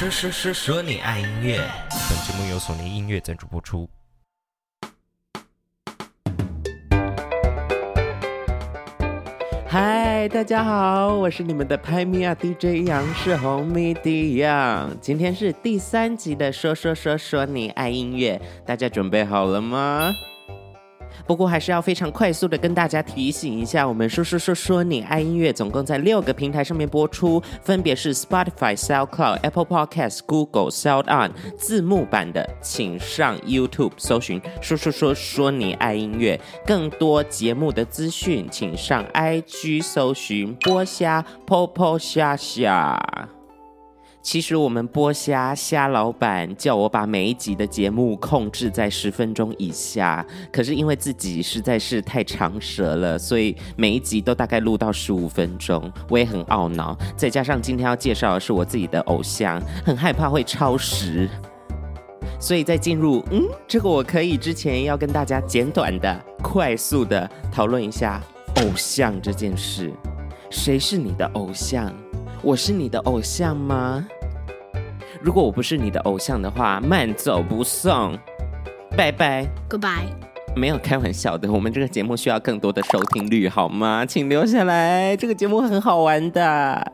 说说说说你爱音乐，本节目由索尼音乐赞助播出。嗨，大家好，我是你们的拍米亚 DJ 杨世宏，MIDI Yang。今天是第三集的说说说说你爱音乐，大家准备好了吗？不过还是要非常快速的跟大家提醒一下，我们说说说说你爱音乐，总共在六个平台上面播出，分别是 Spotify、SoundCloud、Apple Podcast、Google、Sound On。字幕版的，请上 YouTube 搜寻“说说说说你爱音乐”。更多节目的资讯，请上 IG 搜寻“播虾泼泼虾虾”。其实我们播虾虾老板叫我把每一集的节目控制在十分钟以下，可是因为自己实在是太长舌了，所以每一集都大概录到十五分钟，我也很懊恼。再加上今天要介绍的是我自己的偶像，很害怕会超时，所以在进入嗯这个我可以之前，要跟大家简短的、快速的讨论一下偶像这件事。谁是你的偶像？我是你的偶像吗？如果我不是你的偶像的话，慢走不送，拜拜，Goodbye。没有开玩笑的，我们这个节目需要更多的收听率，好吗？请留下来，这个节目很好玩的。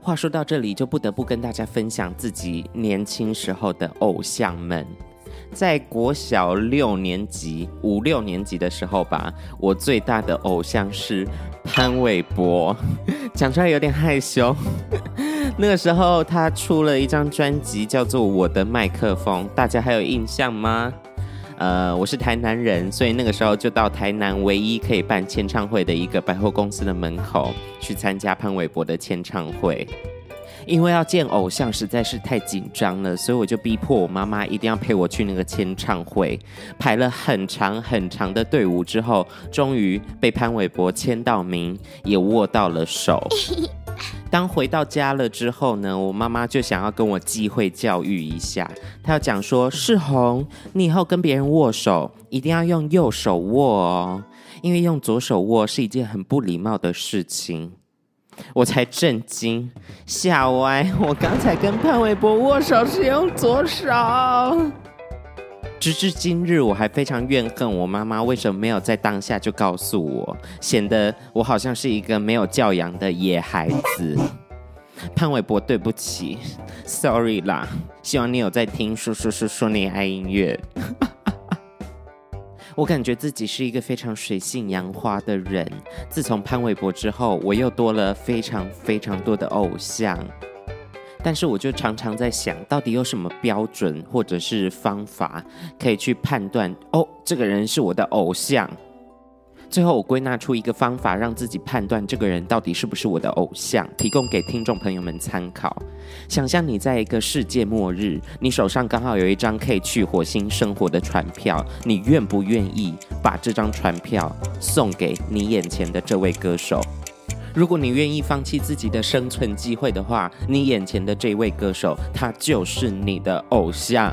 话说到这里，就不得不跟大家分享自己年轻时候的偶像们。在国小六年级、五六年级的时候吧，我最大的偶像是潘玮柏，讲出来有点害羞。那个时候他出了一张专辑，叫做《我的麦克风》，大家还有印象吗？呃，我是台南人，所以那个时候就到台南唯一可以办签唱会的一个百货公司的门口去参加潘玮柏的签唱会。因为要见偶像实在是太紧张了，所以我就逼迫我妈妈一定要陪我去那个签唱会。排了很长很长的队伍之后，终于被潘玮柏签到名，也握到了手。当回到家了之后呢，我妈妈就想要跟我机会教育一下，她要讲说：世宏，你以后跟别人握手一定要用右手握哦，因为用左手握是一件很不礼貌的事情。我才震惊，吓歪！我刚才跟潘玮柏握手是用左手。直至今日，我还非常怨恨我妈妈为什么没有在当下就告诉我，显得我好像是一个没有教养的野孩子。潘玮柏，对不起，sorry 啦。希望你有在听，说说说说你爱音乐。我感觉自己是一个非常水性杨花的人。自从潘玮柏之后，我又多了非常非常多的偶像。但是，我就常常在想，到底有什么标准或者是方法可以去判断？哦，这个人是我的偶像。最后，我归纳出一个方法，让自己判断这个人到底是不是我的偶像，提供给听众朋友们参考。想象你在一个世界末日，你手上刚好有一张可以去火星生活的船票，你愿不愿意把这张船票送给你眼前的这位歌手？如果你愿意放弃自己的生存机会的话，你眼前的这位歌手，他就是你的偶像。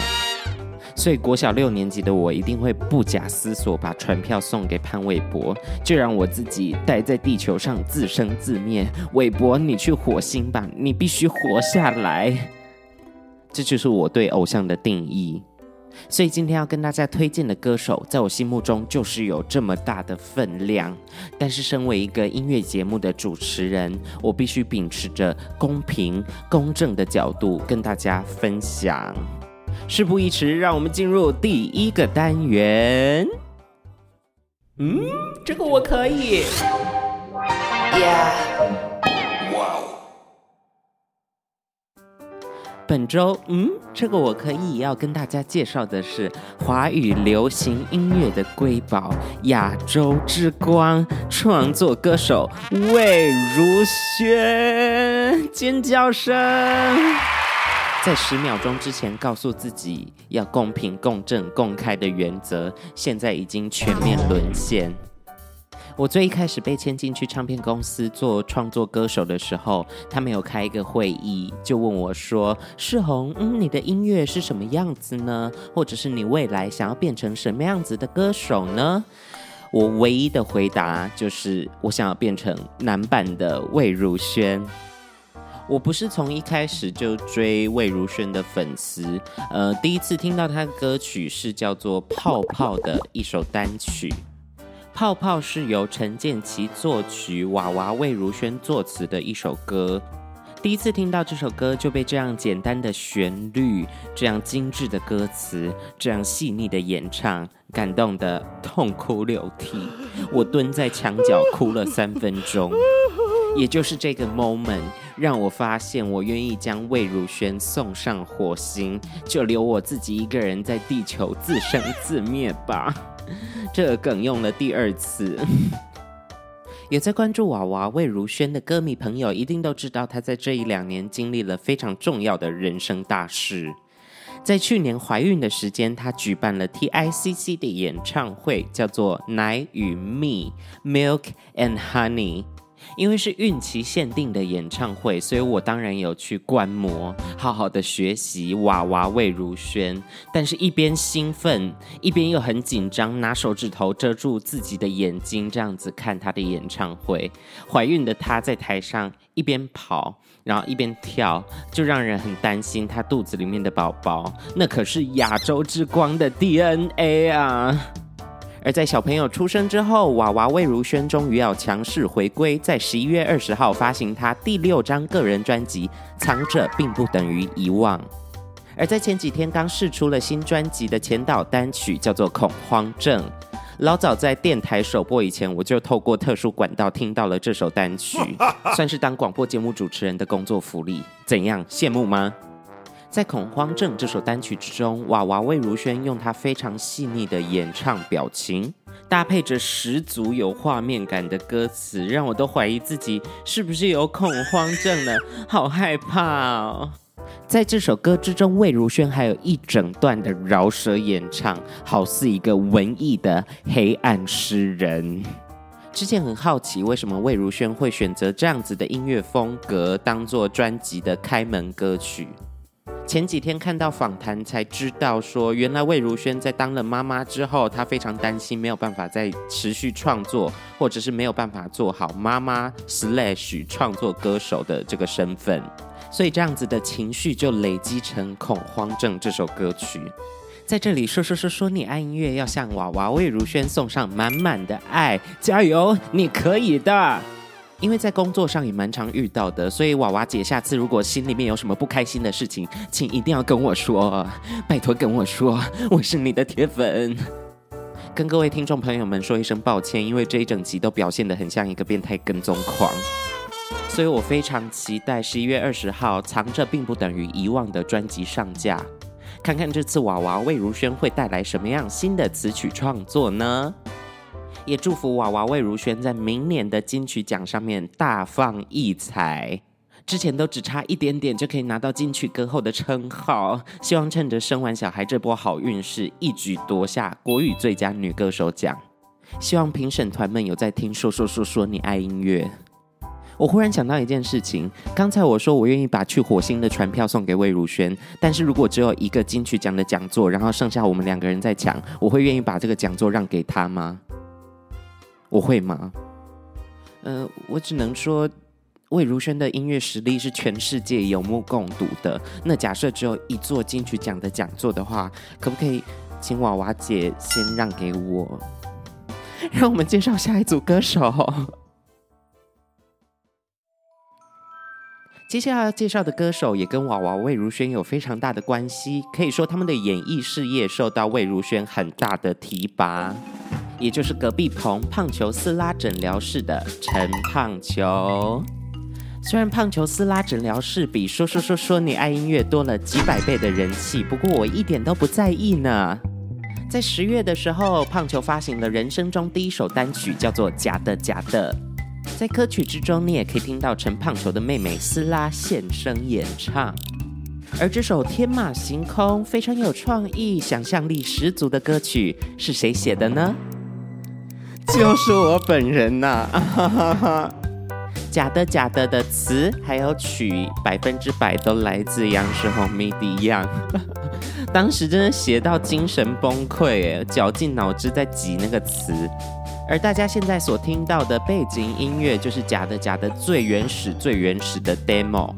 所以国小六年级的我一定会不假思索把船票送给潘玮柏，就让我自己待在地球上自生自灭。玮柏，你去火星吧，你必须活下来。这就是我对偶像的定义。所以今天要跟大家推荐的歌手，在我心目中就是有这么大的分量。但是身为一个音乐节目的主持人，我必须秉持着公平公正的角度跟大家分享。事不宜迟，让我们进入第一个单元。嗯，这个我可以。Yeah. Wow. 本周，嗯，这个我可以要跟大家介绍的是华语流行音乐的瑰宝，亚洲之光，创作歌手魏如萱，尖叫声。在十秒钟之前告诉自己要公平、公正、公开的原则，现在已经全面沦陷。我最一开始被签进去唱片公司做创作歌手的时候，他们有开一个会议，就问我说：“世宏，嗯，你的音乐是什么样子呢？或者是你未来想要变成什么样子的歌手呢？”我唯一的回答就是：我想要变成男版的魏如萱。我不是从一开始就追魏如萱的粉丝，呃，第一次听到她的歌曲是叫做《泡泡》的一首单曲，《泡泡》是由陈建骐作曲，娃娃魏如萱作词的一首歌。第一次听到这首歌，就被这样简单的旋律、这样精致的歌词、这样细腻的演唱感动得痛哭流涕，我蹲在墙角哭了三分钟。也就是这个 moment，让我发现我愿意将魏如萱送上火星，就留我自己一个人在地球自生自灭吧。这梗用了第二次。有在关注娃娃魏如萱的歌迷朋友，一定都知道她在这一两年经历了非常重要的人生大事。在去年怀孕的时间，她举办了 TICC 的演唱会，叫做《奶与蜜》（Milk and Honey）。因为是孕期限定的演唱会，所以我当然有去观摩，好好的学习娃娃魏如萱。但是，一边兴奋，一边又很紧张，拿手指头遮住自己的眼睛，这样子看她的演唱会。怀孕的她在台上一边跑，然后一边跳，就让人很担心她肚子里面的宝宝，那可是亚洲之光的 DNA 啊！而在小朋友出生之后，娃娃魏如萱终于要强势回归，在十一月二十号发行她第六张个人专辑《藏着并不等于遗忘》。而在前几天刚试出了新专辑的前导单曲，叫做《恐慌症》。老早在电台首播以前，我就透过特殊管道听到了这首单曲，算是当广播节目主持人的工作福利。怎样，羡慕吗？在《恐慌症》这首单曲之中，娃娃魏如萱用她非常细腻的演唱表情，搭配着十足有画面感的歌词，让我都怀疑自己是不是有恐慌症了，好害怕哦！在这首歌之中，魏如萱还有一整段的饶舌演唱，好似一个文艺的黑暗诗人。之前很好奇，为什么魏如萱会选择这样子的音乐风格当做专辑的开门歌曲？前几天看到访谈才知道，说原来魏如萱在当了妈妈之后，她非常担心没有办法再持续创作，或者是没有办法做好妈妈 slash 创作歌手的这个身份，所以这样子的情绪就累积成《恐慌症》这首歌曲。在这里说说说说你爱音乐，要向娃娃魏如萱送上满满的爱，加油，你可以的。因为在工作上也蛮常遇到的，所以娃娃姐下次如果心里面有什么不开心的事情，请一定要跟我说，拜托跟我说，我是你的铁粉。跟各位听众朋友们说一声抱歉，因为这一整集都表现得很像一个变态跟踪狂，所以我非常期待十一月二十号《藏着并不等于遗忘》的专辑上架，看看这次娃娃魏如萱会带来什么样新的词曲创作呢？也祝福娃娃魏如萱在明年的金曲奖上面大放异彩。之前都只差一点点就可以拿到金曲歌后的称号，希望趁着生完小孩这波好运势，一举夺下国语最佳女歌手奖。希望评审团们有在听，说说说说你爱音乐。我忽然想到一件事情，刚才我说我愿意把去火星的船票送给魏如萱，但是如果只有一个金曲奖的讲座，然后剩下我们两个人在抢，我会愿意把这个讲座让给他吗？我会吗？呃，我只能说，魏如萱的音乐实力是全世界有目共睹的。那假设只有一座金曲奖的讲座的话，可不可以请娃娃姐先让给我？让我们介绍下一组歌手。接下来要介绍的歌手也跟娃娃魏如萱有非常大的关系，可以说他们的演艺事业受到魏如萱很大的提拔。也就是隔壁棚胖球撕拉诊疗室的陈胖球，虽然胖球撕拉诊疗室比说说说说你爱音乐多了几百倍的人气，不过我一点都不在意呢。在十月的时候，胖球发行了人生中第一首单曲，叫做《假的假的》。在歌曲之中，你也可以听到陈胖球的妹妹撕拉现声演唱。而这首天马行空、非常有创意、想象力十足的歌曲是谁写的呢？就是我本人呐、啊！假的假的的词还有曲，百分之百都来自央视红迷迪样。当时真的写到精神崩溃，哎，绞尽脑汁在挤那个词。而大家现在所听到的背景音乐，就是假的假的最原始、最原始的 demo。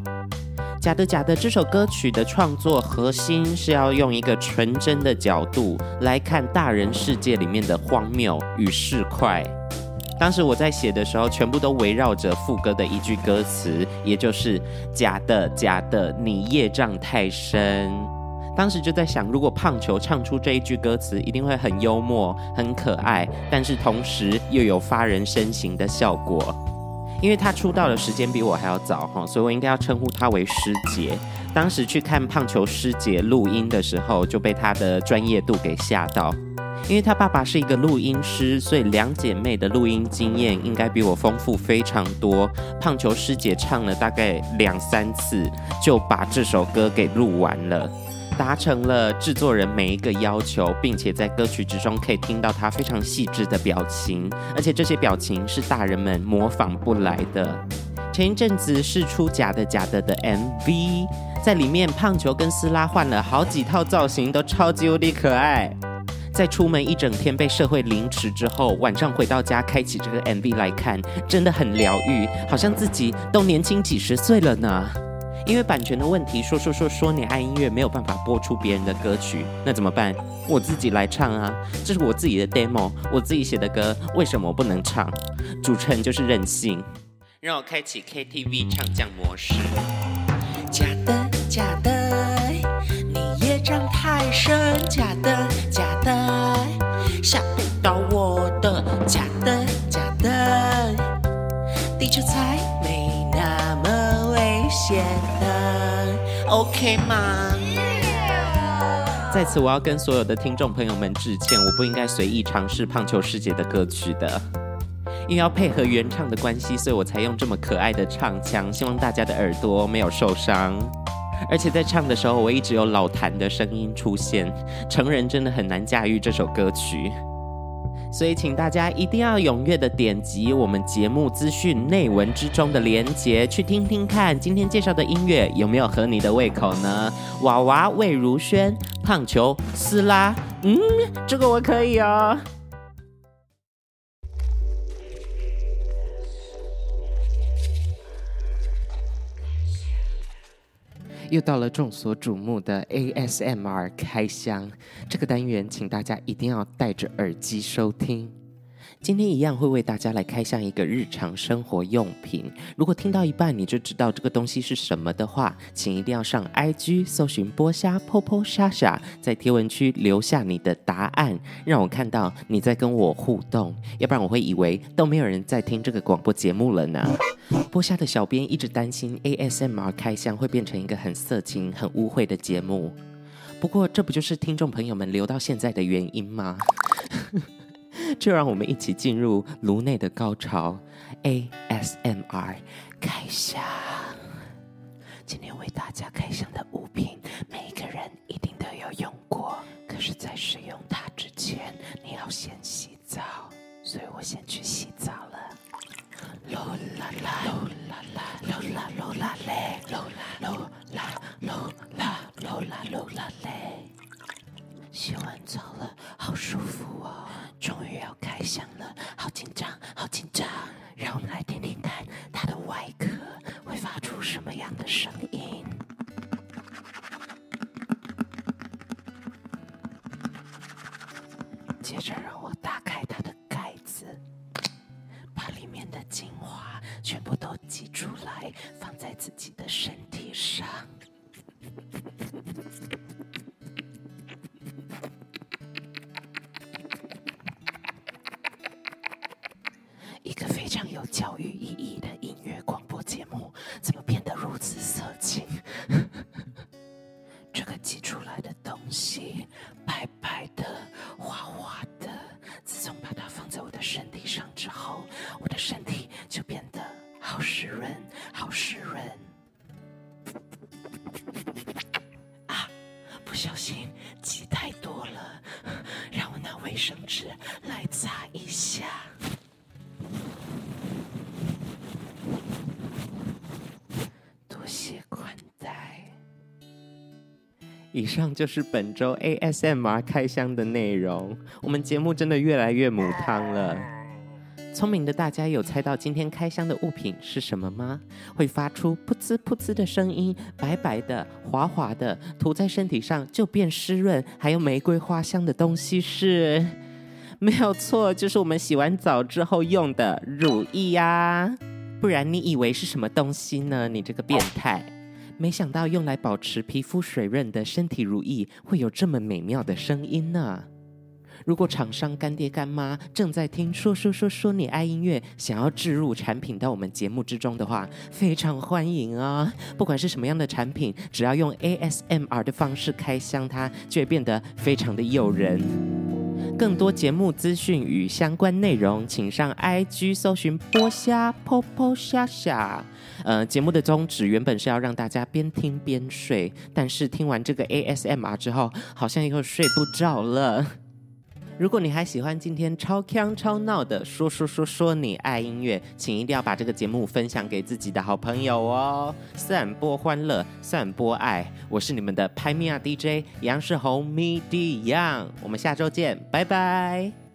假的假的这首歌曲的创作核心是要用一个纯真的角度来看大人世界里面的荒谬与市侩。当时我在写的时候，全部都围绕着副歌的一句歌词，也就是“假的假的，你业障太深”。当时就在想，如果胖球唱出这一句歌词，一定会很幽默、很可爱，但是同时又有发人深省的效果。因为他出道的时间比我还要早哈，所以我应该要称呼他为师姐。当时去看胖球师姐录音的时候，就被他的专业度给吓到。因为他爸爸是一个录音师，所以两姐妹的录音经验应该比我丰富非常多。胖球师姐唱了大概两三次，就把这首歌给录完了。达成了制作人每一个要求，并且在歌曲之中可以听到他非常细致的表情，而且这些表情是大人们模仿不来的。前一阵子释出假的假的的 MV，在里面胖球跟斯拉换了好几套造型，都超级无敌可爱。在出门一整天被社会凌迟之后，晚上回到家开启这个 MV 来看，真的很疗愈，好像自己都年轻几十岁了呢。因为版权的问题，说说说说你爱音乐没有办法播出别人的歌曲，那怎么办？我自己来唱啊！这是我自己的 demo，我自己写的歌，为什么不能唱？主持人就是任性，让我开启 KTV 唱将模式。假的假的，你业障太深，假的假的，吓不到我的，假的假的，地球才没那么危险。OK 吗？在此，我要跟所有的听众朋友们致歉，我不应该随意尝试胖球师姐的歌曲的，因为要配合原唱的关系，所以我才用这么可爱的唱腔，希望大家的耳朵没有受伤。而且在唱的时候，我一直有老痰的声音出现，成人真的很难驾驭这首歌曲。所以，请大家一定要踊跃的点击我们节目资讯内文之中的连结，去听听看今天介绍的音乐有没有合你的胃口呢？娃娃魏如萱，胖球斯拉，嗯，这个我可以哦。又到了众所瞩目的 ASMR 开箱，这个单元，请大家一定要戴着耳机收听。今天一样会为大家来开箱一个日常生活用品。如果听到一半你就知道这个东西是什么的话，请一定要上 IG 搜寻波虾剖剖虾虾，在贴文区留下你的答案，让我看到你在跟我互动。要不然我会以为都没有人在听这个广播节目了呢。剥虾的小编一直担心 ASMR 开箱会变成一个很色情、很污秽的节目。不过这不就是听众朋友们留到现在的原因吗？就让我们一起进入颅内的高潮，ASMR 开箱。今天为大家开箱的物品，每一个人一定都有用过。可是，在使用它之前，你要先洗澡，所以我先去洗澡了。噜啦啦，噜啦啦，噜啦噜啦嘞，噜啦噜啦噜啦噜啦噜啦嘞。洗完澡了，好舒服。于一个非常有教育意义的音乐广播节目怎么变以上就是本周 ASMR 开箱的内容。我们节目真的越来越母汤了。聪明的大家有猜到今天开箱的物品是什么吗？会发出噗呲噗呲的声音，白白的、滑滑的，涂在身体上就变湿润，还有玫瑰花香的东西是？没有错，就是我们洗完澡之后用的乳液呀。不然你以为是什么东西呢？你这个变态！没想到用来保持皮肤水润的身体乳液会有这么美妙的声音呢。如果厂商干爹干妈正在听说说说说你爱音乐，想要置入产品到我们节目之中的话，非常欢迎啊！不管是什么样的产品，只要用 ASMR 的方式开箱它，就会变得非常的诱人。更多节目资讯与相关内容，请上 IG 搜寻波虾波波虾虾。呃，节目的宗旨原本是要让大家边听边睡，但是听完这个 ASMR 之后，好像又睡不着了。如果你还喜欢今天超锵超闹的说说说说你爱音乐，请一定要把这个节目分享给自己的好朋友哦，散播欢乐，散播爱。我是你们的拍米亚 DJ 杨世宏 MIDI Young，我们下周见，拜拜。